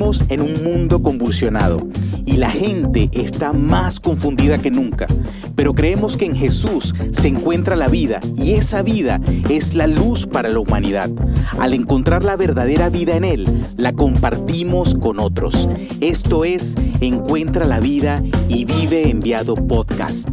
En un mundo convulsionado y la gente está más confundida que nunca, pero creemos que en Jesús se encuentra la vida y esa vida es la luz para la humanidad. Al encontrar la verdadera vida en Él, la compartimos con otros. Esto es Encuentra la vida y vive enviado podcast.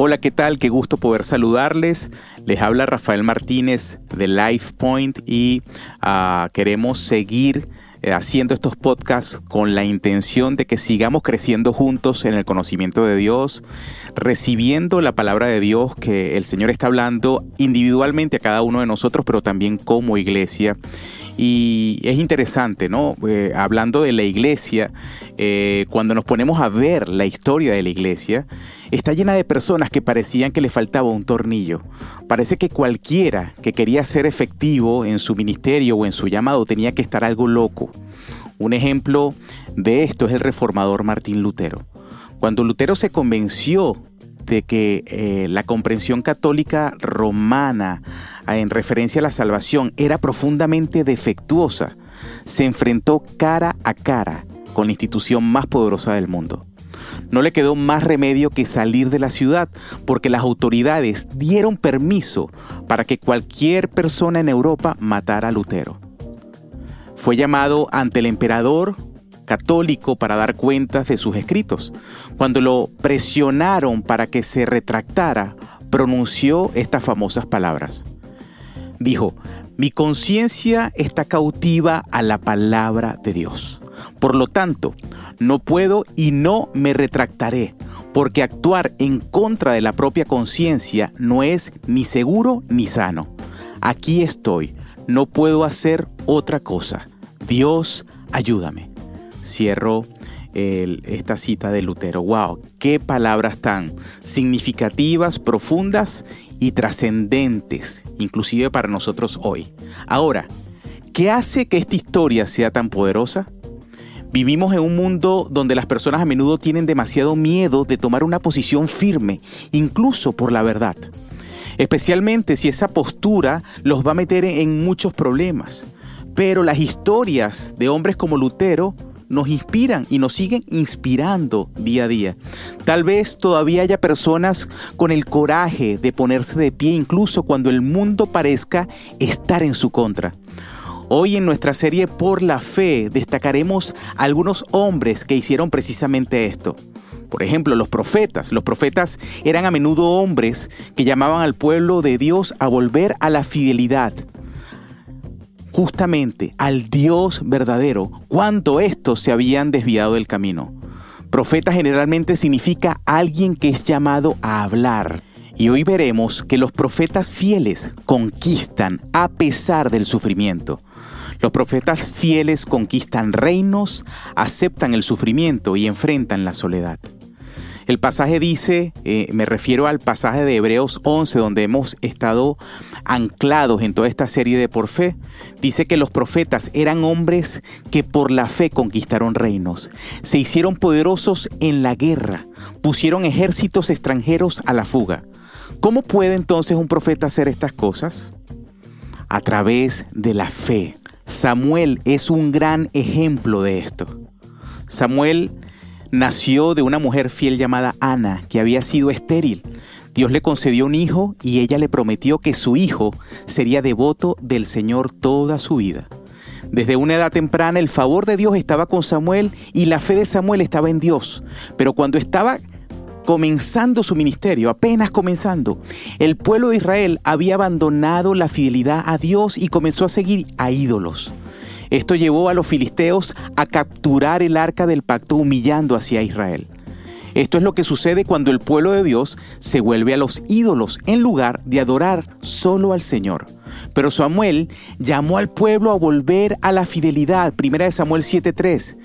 Hola, ¿qué tal? Qué gusto poder saludarles. Les habla Rafael Martínez de LifePoint y ah, queremos seguir eh, haciendo estos podcasts con la intención de que sigamos creciendo juntos en el conocimiento de Dios, recibiendo la palabra de Dios que el Señor está hablando individualmente a cada uno de nosotros, pero también como iglesia. Y es interesante, ¿no? Eh, hablando de la iglesia, eh, cuando nos ponemos a ver la historia de la iglesia, está llena de personas que parecían que le faltaba un tornillo. Parece que cualquiera que quería ser efectivo en su ministerio o en su llamado tenía que estar algo loco. Un ejemplo de esto es el reformador Martín Lutero. Cuando Lutero se convenció de que eh, la comprensión católica romana en referencia a la salvación era profundamente defectuosa, se enfrentó cara a cara con la institución más poderosa del mundo. No le quedó más remedio que salir de la ciudad, porque las autoridades dieron permiso para que cualquier persona en Europa matara a Lutero. Fue llamado ante el emperador católico para dar cuentas de sus escritos. Cuando lo presionaron para que se retractara, pronunció estas famosas palabras. Dijo, mi conciencia está cautiva a la palabra de Dios. Por lo tanto, no puedo y no me retractaré, porque actuar en contra de la propia conciencia no es ni seguro ni sano. Aquí estoy, no puedo hacer otra cosa. Dios, ayúdame. Cierro esta cita de Lutero. ¡Wow! ¡Qué palabras tan significativas, profundas y trascendentes, inclusive para nosotros hoy! Ahora, ¿qué hace que esta historia sea tan poderosa? Vivimos en un mundo donde las personas a menudo tienen demasiado miedo de tomar una posición firme, incluso por la verdad. Especialmente si esa postura los va a meter en muchos problemas. Pero las historias de hombres como Lutero nos inspiran y nos siguen inspirando día a día. Tal vez todavía haya personas con el coraje de ponerse de pie incluso cuando el mundo parezca estar en su contra. Hoy en nuestra serie Por la Fe destacaremos algunos hombres que hicieron precisamente esto. Por ejemplo, los profetas. Los profetas eran a menudo hombres que llamaban al pueblo de Dios a volver a la fidelidad. Justamente al Dios verdadero, cuando estos se habían desviado del camino. Profeta generalmente significa alguien que es llamado a hablar. Y hoy veremos que los profetas fieles conquistan a pesar del sufrimiento. Los profetas fieles conquistan reinos, aceptan el sufrimiento y enfrentan la soledad. El pasaje dice, eh, me refiero al pasaje de Hebreos 11, donde hemos estado anclados en toda esta serie de por fe, dice que los profetas eran hombres que por la fe conquistaron reinos, se hicieron poderosos en la guerra, pusieron ejércitos extranjeros a la fuga. ¿Cómo puede entonces un profeta hacer estas cosas? A través de la fe, Samuel es un gran ejemplo de esto. Samuel nació de una mujer fiel llamada Ana, que había sido estéril. Dios le concedió un hijo y ella le prometió que su hijo sería devoto del Señor toda su vida. Desde una edad temprana el favor de Dios estaba con Samuel y la fe de Samuel estaba en Dios. Pero cuando estaba comenzando su ministerio, apenas comenzando, el pueblo de Israel había abandonado la fidelidad a Dios y comenzó a seguir a ídolos. Esto llevó a los filisteos a capturar el arca del pacto humillando hacia Israel. Esto es lo que sucede cuando el pueblo de Dios se vuelve a los ídolos en lugar de adorar solo al Señor. Pero Samuel llamó al pueblo a volver a la fidelidad. Primera de Samuel 7:3.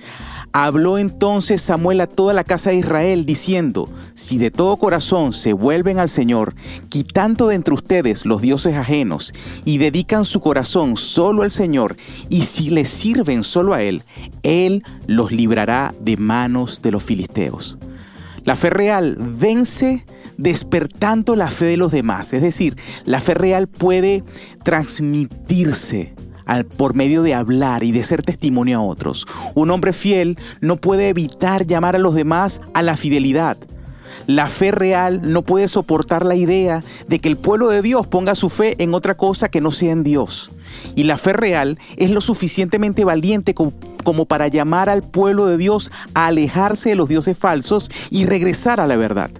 Habló entonces Samuel a toda la casa de Israel, diciendo, si de todo corazón se vuelven al Señor, quitando de entre ustedes los dioses ajenos, y dedican su corazón solo al Señor, y si le sirven solo a Él, Él los librará de manos de los filisteos. La fe real vence despertando la fe de los demás, es decir, la fe real puede transmitirse por medio de hablar y de ser testimonio a otros. Un hombre fiel no puede evitar llamar a los demás a la fidelidad. La fe real no puede soportar la idea de que el pueblo de Dios ponga su fe en otra cosa que no sea en Dios. Y la fe real es lo suficientemente valiente como, para llamar al pueblo de Dios a alejarse de los dioses falsos y regresar a la verdad.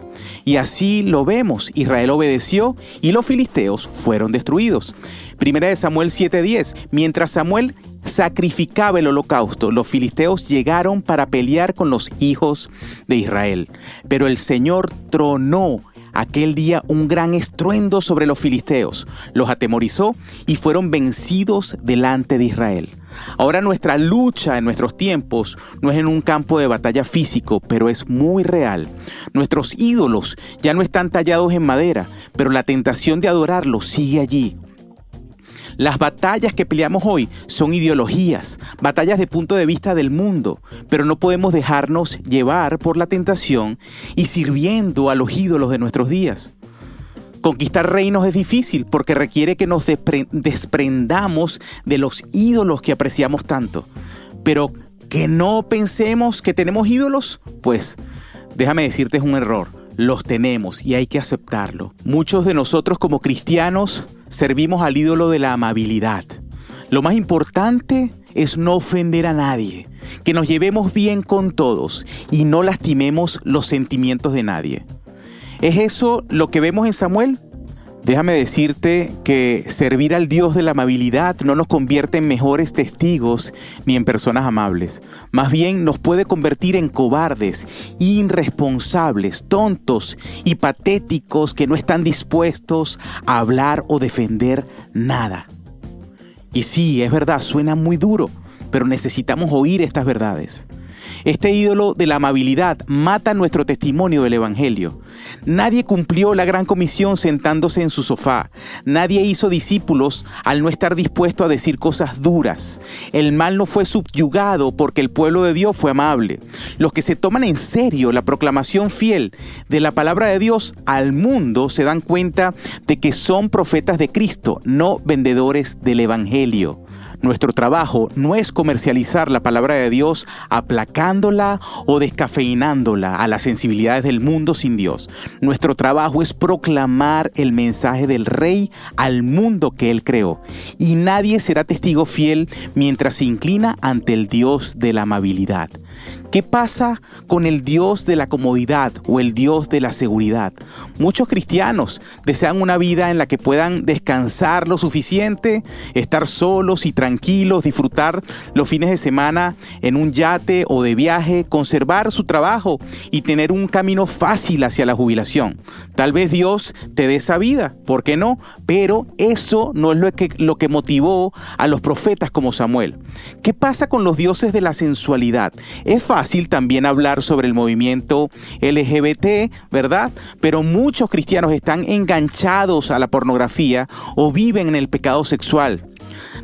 Y así lo vemos, Israel obedeció y los filisteos fueron destruidos. Primera de Samuel 7:10, mientras Samuel sacrificaba el holocausto, los filisteos llegaron para pelear con los hijos de Israel. Pero el Señor tronó aquel día un gran estruendo sobre los filisteos, los atemorizó y fueron vencidos delante de Israel. Ahora nuestra lucha en nuestros tiempos no es en un campo de batalla físico, pero es muy real. Nuestros ídolos ya no están tallados en madera, pero la tentación de adorarlos sigue allí. Las batallas que peleamos hoy son ideologías, batallas de punto de vista del mundo, pero no podemos dejarnos llevar por la tentación y sirviendo a los ídolos de nuestros días. Conquistar reinos es difícil porque requiere que nos desprendamos de los ídolos que apreciamos tanto. Pero que no pensemos que tenemos ídolos, pues déjame decirte es un error. Los tenemos y hay que aceptarlo. Muchos de nosotros como cristianos servimos al ídolo de la amabilidad. Lo más importante es no ofender a nadie, que nos llevemos bien con todos y no lastimemos los sentimientos de nadie. ¿Es eso lo que vemos en Samuel? Déjame decirte que servir al Dios de la amabilidad no nos convierte en mejores testigos ni en personas amables. Más bien nos puede convertir en cobardes, irresponsables, tontos y patéticos que no están dispuestos a hablar o defender nada. Y sí, es verdad, suena muy duro, pero necesitamos oír estas verdades. Este ídolo de la amabilidad mata nuestro testimonio del Evangelio. Nadie cumplió la gran comisión sentándose en su sofá. Nadie hizo discípulos al no estar dispuesto a decir cosas duras. El mal no fue subyugado porque el pueblo de Dios fue amable. Los que se toman en serio la proclamación fiel de la palabra de Dios al mundo se dan cuenta de que son profetas de Cristo, no vendedores del Evangelio. Nuestro trabajo no es comercializar la palabra de Dios aplacándola o descafeinándola a las sensibilidades del mundo sin Dios. Nuestro trabajo es proclamar el mensaje del Rey al mundo que Él creó. Y nadie será testigo fiel mientras se inclina ante el Dios de la amabilidad. ¿Qué pasa con el Dios de la comodidad o el Dios de la seguridad? Muchos cristianos desean una vida en la que puedan descansar lo suficiente, estar solos y tranquilos, disfrutar los fines de semana en un yate o de viaje, conservar su trabajo y tener un camino fácil hacia la jubilación. Tal vez Dios te dé esa vida, ¿por qué no? Pero eso no es lo que, lo que motivó a los profetas como Samuel. ¿Qué pasa con los dioses de la sensualidad? Es fácil también hablar sobre el movimiento LGBT, ¿verdad? Pero muchos cristianos están enganchados a la pornografía o viven en el pecado sexual.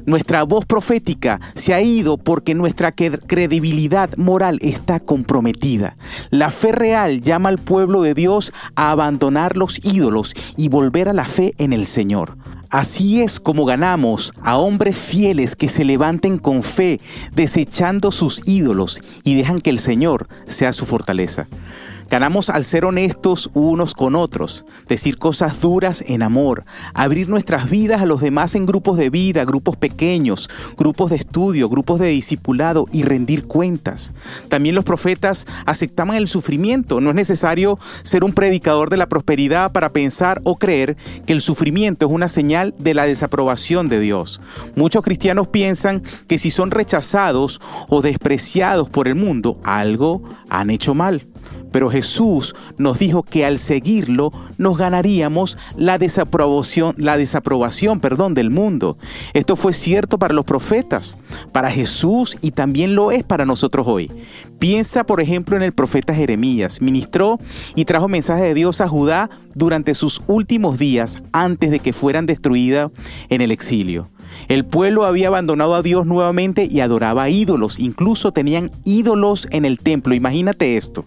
Nuestra voz profética se ha ido porque nuestra credibilidad moral está comprometida. La fe real llama al pueblo de Dios a abandonar los ídolos y volver a la fe en el Señor. Así es como ganamos a hombres fieles que se levanten con fe, desechando sus ídolos y dejan que el Señor sea su fortaleza. Ganamos al ser honestos unos con otros, decir cosas duras en amor, abrir nuestras vidas a los demás en grupos de vida, grupos pequeños, grupos de estudio, grupos de discipulado y rendir cuentas. También los profetas aceptaban el sufrimiento. No es necesario ser un predicador de la prosperidad para pensar o creer que el sufrimiento es una señal de la desaprobación de Dios. Muchos cristianos piensan que si son rechazados o despreciados por el mundo, algo han hecho mal. Pero Jesús nos dijo que al seguirlo nos ganaríamos la desaprobación, la desaprobación perdón, del mundo. Esto fue cierto para los profetas, para Jesús y también lo es para nosotros hoy. Piensa, por ejemplo, en el profeta Jeremías. Ministró y trajo mensaje de Dios a Judá durante sus últimos días antes de que fueran destruidas en el exilio. El pueblo había abandonado a Dios nuevamente y adoraba ídolos. Incluso tenían ídolos en el templo. Imagínate esto.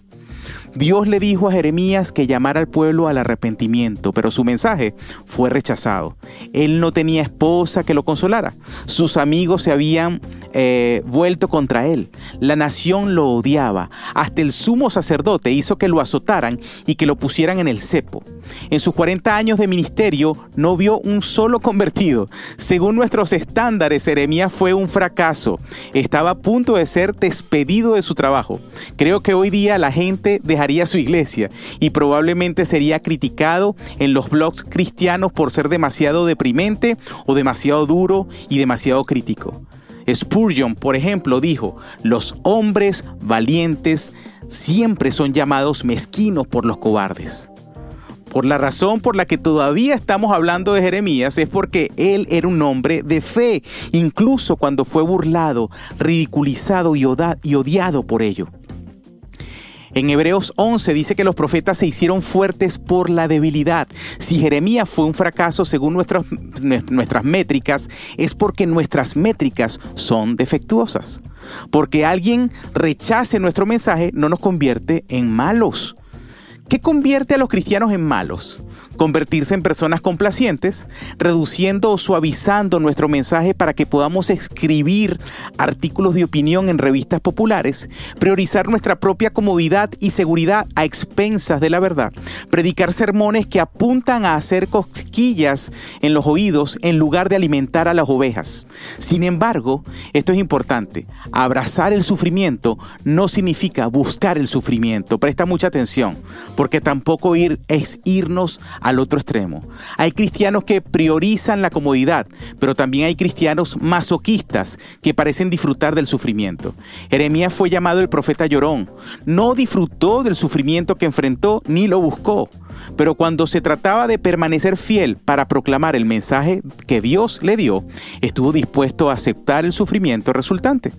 Dios le dijo a Jeremías que llamara al pueblo al arrepentimiento, pero su mensaje fue rechazado. Él no tenía esposa que lo consolara. Sus amigos se habían eh, vuelto contra él. La nación lo odiaba. Hasta el sumo sacerdote hizo que lo azotaran y que lo pusieran en el cepo. En sus 40 años de ministerio no vio un solo convertido. Según nuestros estándares, Jeremías fue un fracaso. Estaba a punto de ser despedido de su trabajo. Creo que hoy día la gente dejaría su iglesia y probablemente sería criticado en los blogs cristianos por ser demasiado deprimente o demasiado duro y demasiado crítico. Spurgeon, por ejemplo, dijo, los hombres valientes siempre son llamados mezquinos por los cobardes. Por la razón por la que todavía estamos hablando de Jeremías es porque él era un hombre de fe, incluso cuando fue burlado, ridiculizado y, odiado por ello. En Hebreos 11 dice que los profetas se hicieron fuertes por la debilidad. Si Jeremías fue un fracaso según nuestras, nuestras métricas, es porque nuestras métricas son defectuosas. Porque alguien rechace nuestro mensaje no nos convierte en malos. ¿Qué convierte a los cristianos en malos? Convertirse en personas complacientes, reduciendo o suavizando nuestro mensaje para que podamos escribir artículos de opinión en revistas populares, priorizar nuestra propia comodidad y seguridad a expensas de la verdad, predicar sermones que apuntan a hacer cosquillas en los oídos en lugar de alimentar a las ovejas. Sin embargo, esto es importante, abrazar el sufrimiento no significa buscar el sufrimiento, presta mucha atención, porque tampoco ir es irnos al otro extremo. Hay cristianos que priorizan la comodidad, pero también hay cristianos masoquistas que parecen disfrutar del sufrimiento. Jeremías fue llamado el profeta llorón. No disfrutó del sufrimiento que enfrentó ni lo buscó. Pero cuando se trataba de permanecer fiel para proclamar el mensaje que Dios le dio, estuvo dispuesto a aceptar el sufrimiento resultante.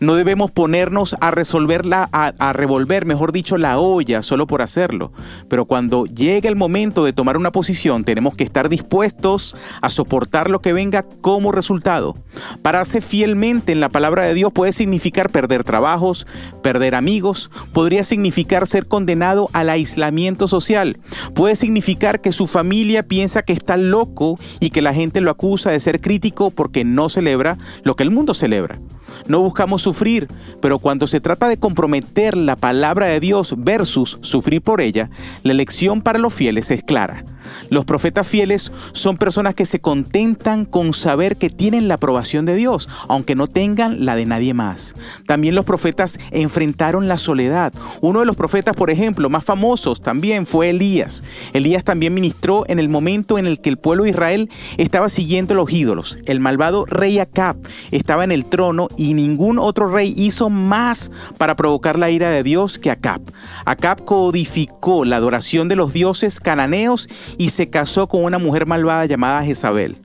No debemos ponernos a resolverla, a, revolver, mejor dicho, la olla solo por hacerlo. Pero cuando llegue el momento de tomar una posición, tenemos que estar dispuestos a soportar lo que venga como resultado. Pararse fielmente en la palabra de Dios puede significar perder trabajos, perder amigos, podría significar ser condenado al aislamiento social, puede significar que su familia piensa que está loco y que la gente lo acusa de ser crítico porque no celebra lo que el mundo celebra. No buscamos sufrir, pero cuando se trata de comprometer la palabra de Dios versus sufrir por ella, la elección para los fieles es clara. Los profetas fieles son personas que se contentan con saber que tienen la aprobación de Dios, aunque no tengan la de nadie más. También los profetas enfrentaron la soledad. Uno de los profetas, por ejemplo, más famosos también fue Elías. Elías también ministró en el momento en el que el pueblo de Israel estaba siguiendo los ídolos. El malvado rey Acab estaba en el trono y ningún otro rey hizo más para provocar la ira de Dios que Acab. Acab codificó la adoración de los dioses cananeos y se casó con una mujer malvada llamada Jezabel.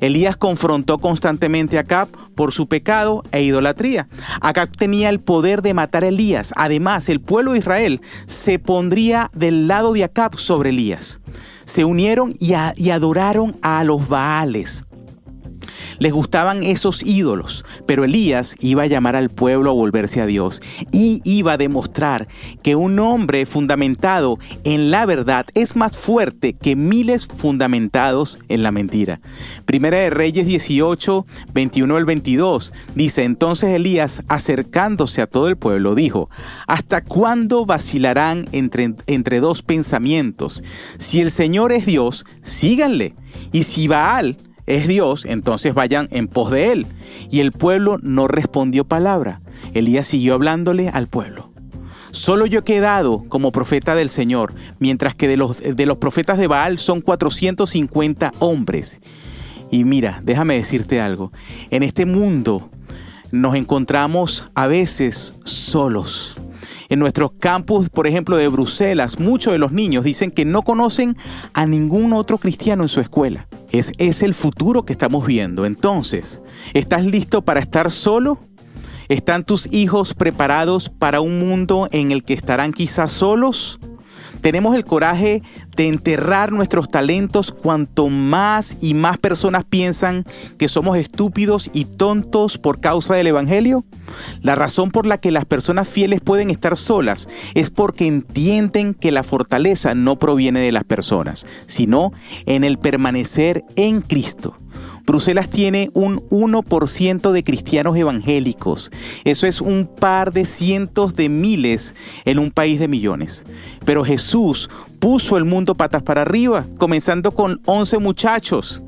Elías confrontó constantemente a Acab por su pecado e idolatría. Acab tenía el poder de matar a Elías. Además, el pueblo de Israel se pondría del lado de Acab sobre Elías. Se unieron y, y adoraron a los Baales. Les gustaban esos ídolos, pero Elías iba a llamar al pueblo a volverse a Dios y iba a demostrar que un hombre fundamentado en la verdad es más fuerte que miles fundamentados en la mentira. Primera de Reyes 18, 21 al 22 dice, entonces Elías acercándose a todo el pueblo dijo, ¿hasta cuándo vacilarán entre, entre dos pensamientos? Si el Señor es Dios, síganle. Y si Baal es Dios, entonces vayan en pos de él. Y el pueblo no respondió palabra. Elías siguió hablándole al pueblo. Solo yo he quedado como profeta del Señor, mientras que de los, de los profetas de Baal son 450 hombres. Y mira, déjame decirte algo. En este mundo nos encontramos a veces solos. En nuestros campus, por ejemplo, de Bruselas, muchos de los niños dicen que no conocen a ningún otro cristiano en su escuela. Es, es el futuro que estamos viendo. Entonces, ¿estás listo para estar solo? ¿Están tus hijos preparados para un mundo en el que estarán quizás solos? Tenemos el coraje de enterrar nuestros talentos cuanto más y más personas piensan que somos estúpidos y tontos por causa del Evangelio. La razón por la que las personas fieles pueden estar solas es porque entienden que la fortaleza no proviene de las personas, sino en el permanecer en Cristo. Bruselas tiene un 1% de cristianos evangélicos. Eso es un par de cientos de miles en un país de millones. Pero Jesús puso el mundo patas para arriba, comenzando con 11 muchachos.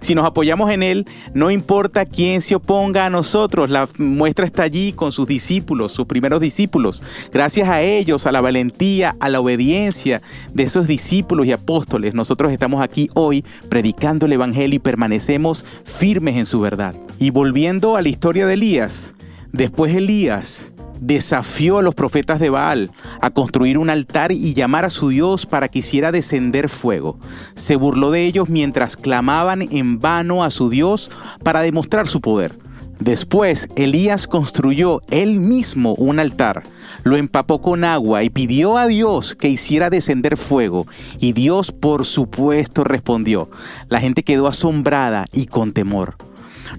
Si nos apoyamos en Él, no importa quién se oponga a nosotros, la muestra está allí con sus discípulos, sus primeros discípulos. Gracias a ellos, a la valentía, a la obediencia de esos discípulos y apóstoles, nosotros estamos aquí hoy predicando el Evangelio y permanecemos firmes en su verdad. Y volviendo a la historia de Elías, después Elías desafió a los profetas de Baal a construir un altar y llamar a su Dios para que hiciera descender fuego. Se burló de ellos mientras clamaban en vano a su Dios para demostrar su poder. Después, Elías construyó él mismo un altar, lo empapó con agua y pidió a Dios que hiciera descender fuego, y Dios por supuesto respondió. La gente quedó asombrada y con temor.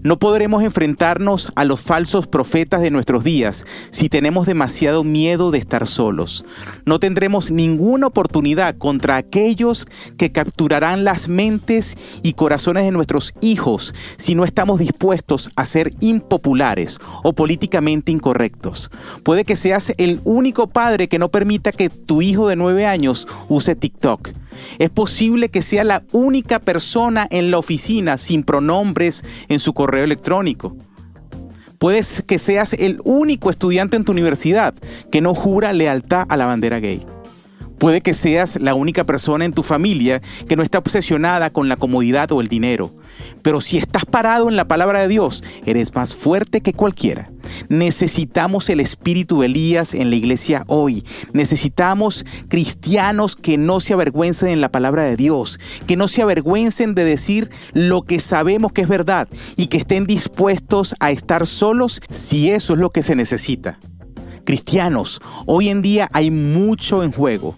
No podremos enfrentarnos a los falsos profetas de nuestros días si tenemos demasiado miedo de estar solos. No tendremos ninguna oportunidad contra aquellos que capturarán las mentes y corazones de nuestros hijos si no estamos dispuestos a ser impopulares o políticamente incorrectos. Puede que seas el único padre que no permita que tu hijo de nueve años use TikTok. Es posible que sea la única persona en la oficina sin pronombres en su correo electrónico. Puedes que seas el único estudiante en tu universidad que no jura lealtad a la bandera gay. Puede que seas la única persona en tu familia que no está obsesionada con la comodidad o el dinero. Pero si estás parado en la palabra de Dios, eres más fuerte que cualquiera. Necesitamos el espíritu de Elías en la iglesia hoy. Necesitamos cristianos que no se avergüencen en la palabra de Dios, que no se avergüencen de decir lo que sabemos que es verdad y que estén dispuestos a estar solos si eso es lo que se necesita. Cristianos, hoy en día hay mucho en juego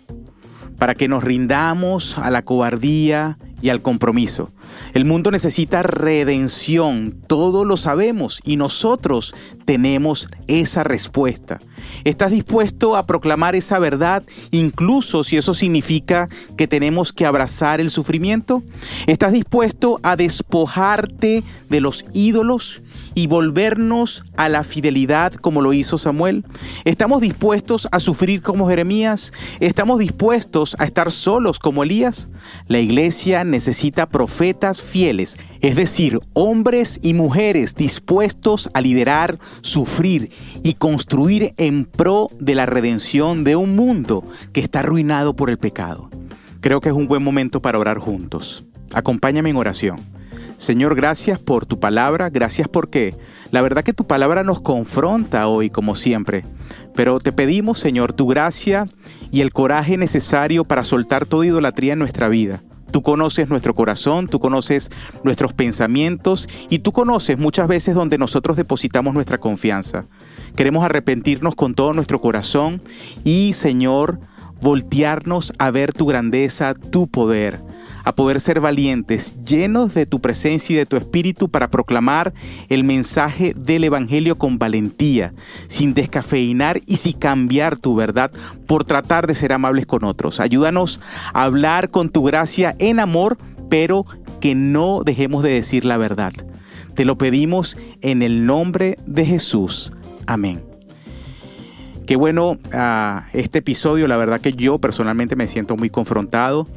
para que nos rindamos a la cobardía y al compromiso. El mundo necesita redención, todos lo sabemos y nosotros tenemos esa respuesta. ¿Estás dispuesto a proclamar esa verdad incluso si eso significa que tenemos que abrazar el sufrimiento? ¿Estás dispuesto a despojarte de los ídolos y volvernos a la fidelidad como lo hizo Samuel? ¿Estamos dispuestos a sufrir como Jeremías? ¿Estamos dispuestos a estar solos como Elías? La iglesia necesita profetas fieles, es decir, hombres y mujeres dispuestos a liderar, sufrir y construir en pro de la redención de un mundo que está arruinado por el pecado. Creo que es un buen momento para orar juntos. Acompáñame en oración. Señor, gracias por tu palabra, gracias porque la verdad que tu palabra nos confronta hoy como siempre. Pero te pedimos, Señor, tu gracia y el coraje necesario para soltar toda idolatría en nuestra vida. Tú conoces nuestro corazón, tú conoces nuestros pensamientos y tú conoces muchas veces donde nosotros depositamos nuestra confianza. Queremos arrepentirnos con todo nuestro corazón y, Señor, voltearnos a ver tu grandeza, tu poder a poder ser valientes, llenos de tu presencia y de tu espíritu para proclamar el mensaje del Evangelio con valentía, sin descafeinar y sin cambiar tu verdad por tratar de ser amables con otros. Ayúdanos a hablar con tu gracia en amor, pero que no dejemos de decir la verdad. Te lo pedimos en el nombre de Jesús. Amén. Qué bueno ah, este episodio, la verdad que yo personalmente me siento muy confrontado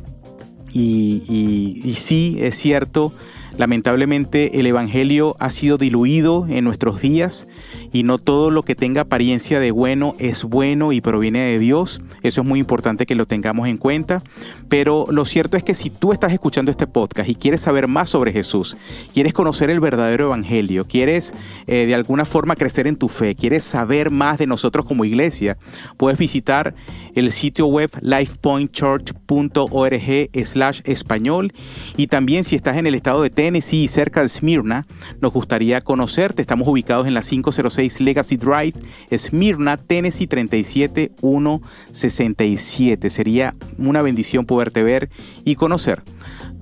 y, sí, es cierto, lamentablemente el Evangelio ha sido diluido en nuestros días y no todo lo que tenga apariencia de bueno es bueno y proviene de Dios. Eso es muy importante que lo tengamos en cuenta. Pero lo cierto es que si tú estás escuchando este podcast y quieres saber más sobre Jesús, quieres conocer el verdadero Evangelio, quieres eh, de alguna forma crecer en tu fe, quieres saber más de nosotros como iglesia, puedes visitar el sitio web lifepointchurch.org slash español y también si estás en el estado de Tennessee, Tennessee, cerca de Smyrna, nos gustaría conocerte. Estamos ubicados en la 506 Legacy Drive, Smyrna, Tennessee 37167. Sería una bendición poderte ver y conocer.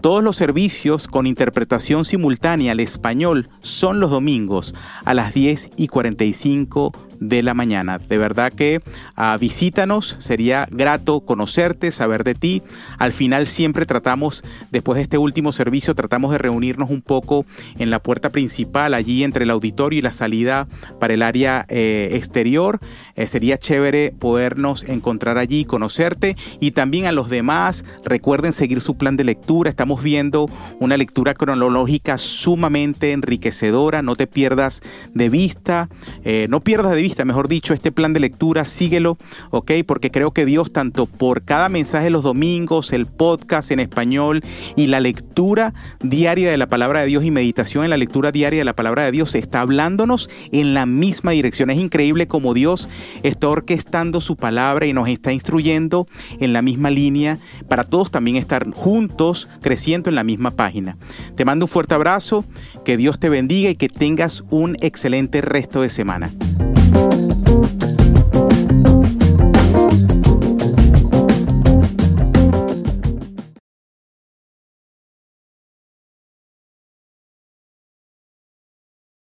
Todos los servicios con interpretación simultánea al español son los domingos a las 10 y 45 de la mañana. De verdad que uh, visítanos, sería grato conocerte, saber de ti. Al final siempre tratamos, después de este último servicio, tratamos de reunirnos un poco en la puerta principal, allí entre el auditorio y la salida para el área eh, exterior. Eh, sería chévere podernos encontrar allí, conocerte y también a los demás. Recuerden seguir su plan de lectura. Estamos viendo una lectura cronológica sumamente enriquecedora. No te pierdas de vista, eh, no pierdas de mejor dicho, este plan de lectura, síguelo, ¿ok? Porque creo que Dios, tanto por cada mensaje los domingos, el podcast en español y la lectura diaria de la palabra de Dios y meditación en la lectura diaria de la palabra de Dios, está hablándonos en la misma dirección. Es increíble como Dios está orquestando su palabra y nos está instruyendo en la misma línea para todos también estar juntos, creciendo en la misma página. Te mando un fuerte abrazo, que Dios te bendiga y que tengas un excelente resto de semana. Thank you.